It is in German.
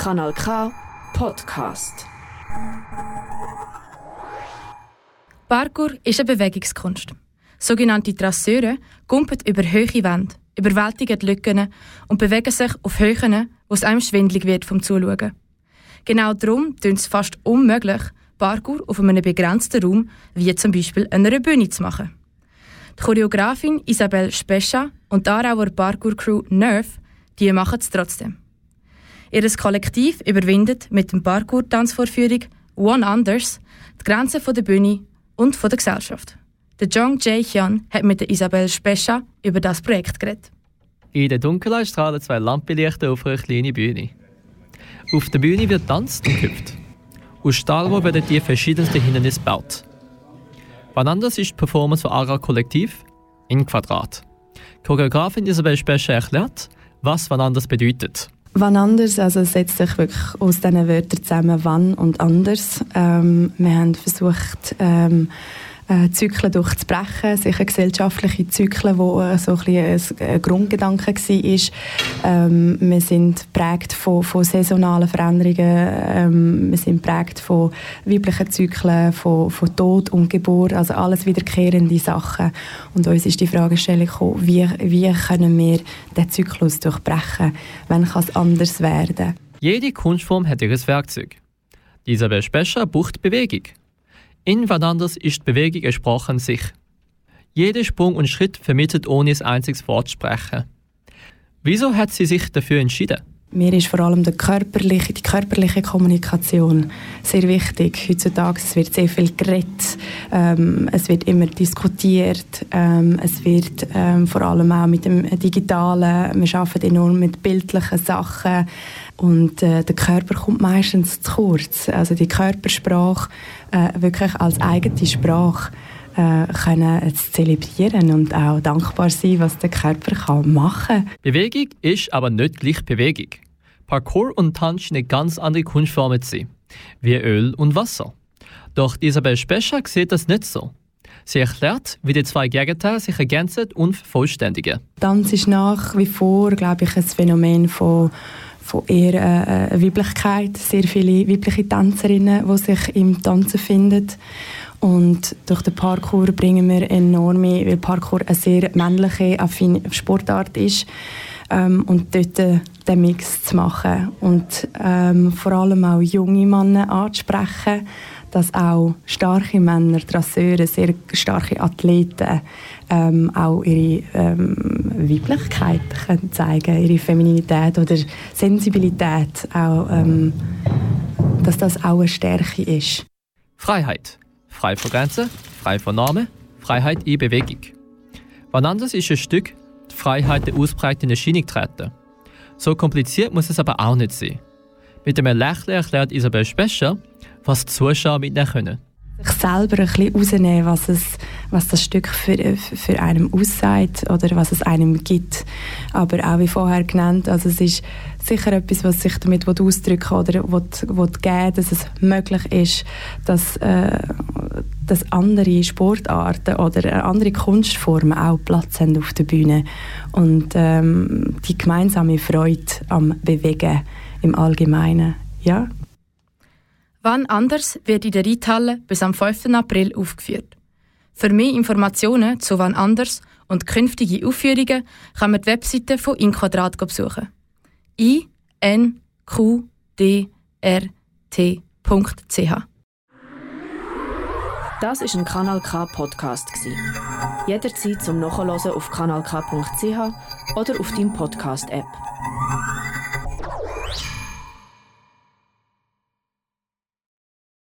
Kanal K Podcast. Parkour ist eine Bewegungskunst. Sogenannte Trasseure gumpen über hohe Wände, überwältigen Lücken und bewegen sich auf Höhen, wo es einem schwindlig wird vom Zuschauen. Genau darum tun es fast unmöglich, Parkour auf einem begrenzten Raum, wie zum Beispiel einer Bühne zu machen. Die Choreografin Isabel Spescha und die Aarauer Parkour-Crew Nerve, die machen es trotzdem. Ihr Kollektiv überwindet mit dem Parkour-Tanzvorführung One Anders die Grenzen der Bühne und der Gesellschaft. Der Jong Jae Hyun hat mit Isabel Spescha über das Projekt geredet. In der Dunkelheit strahlen zwei Lampenlichter auf einer kleinen Bühne. Auf der Bühne wird tanzt und gehüpft. Aus Stahlrohr werden die verschiedensten Hindernisse gebaut. Wann anders ist die Performance von Ara Kollektiv in Quadrat. Choreografin Isabel Spescha erklärt, was wann anders bedeutet. Wann anders, also es setzt sich wirklich aus diesen Wörtern zusammen, wann und anders. Ähm, wir haben versucht, ähm, äh, Zyklen durchzubrechen, sicher gesellschaftliche Zyklen, wo äh, so ein, bisschen ein Grundgedanke war. Ähm, wir sind prägt von, von saisonalen Veränderungen, ähm, wir sind prägt von weiblichen Zyklen, von, von Tod und Geburt, also alles wiederkehrende Sachen. Und uns ist die Fragestellung gekommen, wie, wie können wir den Zyklus durchbrechen, wenn kann es anders werden? Jede Kunstform hat ihr Werkzeug. Isabel Spescher braucht Bewegung. In Vananders ist Bewegung eine Sprache an sich. Jeder Sprung und Schritt vermittelt ohne ein einziges Wort zu sprechen. Wieso hat sie sich dafür entschieden? Mir ist vor allem die körperliche, die körperliche Kommunikation sehr wichtig. Heutzutage es wird sehr viel geredet, ähm, es wird immer diskutiert, ähm, es wird ähm, vor allem auch mit dem Digitalen, wir arbeiten enorm mit bildlichen Sachen und äh, der Körper kommt meistens zu kurz. Also die Körpersprache äh, wirklich als eigene Sprache äh, können zu zelebrieren und auch dankbar sein, was der Körper kann machen kann. Bewegung ist aber nicht gleich Bewegung. Parkour und Tanz sind eine ganz andere Kunstformen zu wie Öl und Wasser. Doch Isabel Specher sieht das nicht so. Sie erklärt, wie die zwei Gegenteile sich ergänzen und vervollständigen. Tanz ist nach wie vor, glaube ich, ein Phänomen von von eher äh, äh, Weiblichkeit. Sehr viele weibliche Tänzerinnen, die sich im Tanzen finden. Und durch den Parkour bringen wir enorme, weil Parkour eine sehr männliche Sportart ist, ähm, und dort äh, den Mix zu machen und ähm, vor allem auch junge Männer anzusprechen, dass auch starke Männer, Drasseure, sehr starke Athleten ähm, auch ihre ähm, Weiblichkeit können zeigen, ihre Femininität oder Sensibilität, auch, ähm, dass das auch eine Stärke ist. Freiheit. Frei von Grenzen, frei von Namen, Freiheit in Bewegung. Wann anders ist ein Stück die Freiheit der ausbreitenden Erscheinung treten. So kompliziert muss es aber auch nicht sein. Mit einem Lächeln erklärt Isabel Spescher, was die Zuschauer mitnehmen können sich selber ein bisschen rausnehmen, was, es, was das Stück für, für einen aussagt oder was es einem gibt. Aber auch wie vorher genannt, also es ist sicher etwas, was sich damit ausdrücken oder will, will geben, dass es möglich ist, dass, äh, dass andere Sportarten oder andere Kunstformen auch Platz haben auf der Bühne und ähm, die gemeinsame Freude am Bewegen im Allgemeinen. Ja, Wann anders wird in der Reithalle bis am 5. April aufgeführt. Für mehr Informationen zu Wann anders und künftige Aufführungen kann man die Webseite von Inquadrat besuchen. i n q d r t.ch Das ist ein Kanal K Podcast Jederzeit zum Nachhören auf kanalk.ch oder auf deinem Podcast App.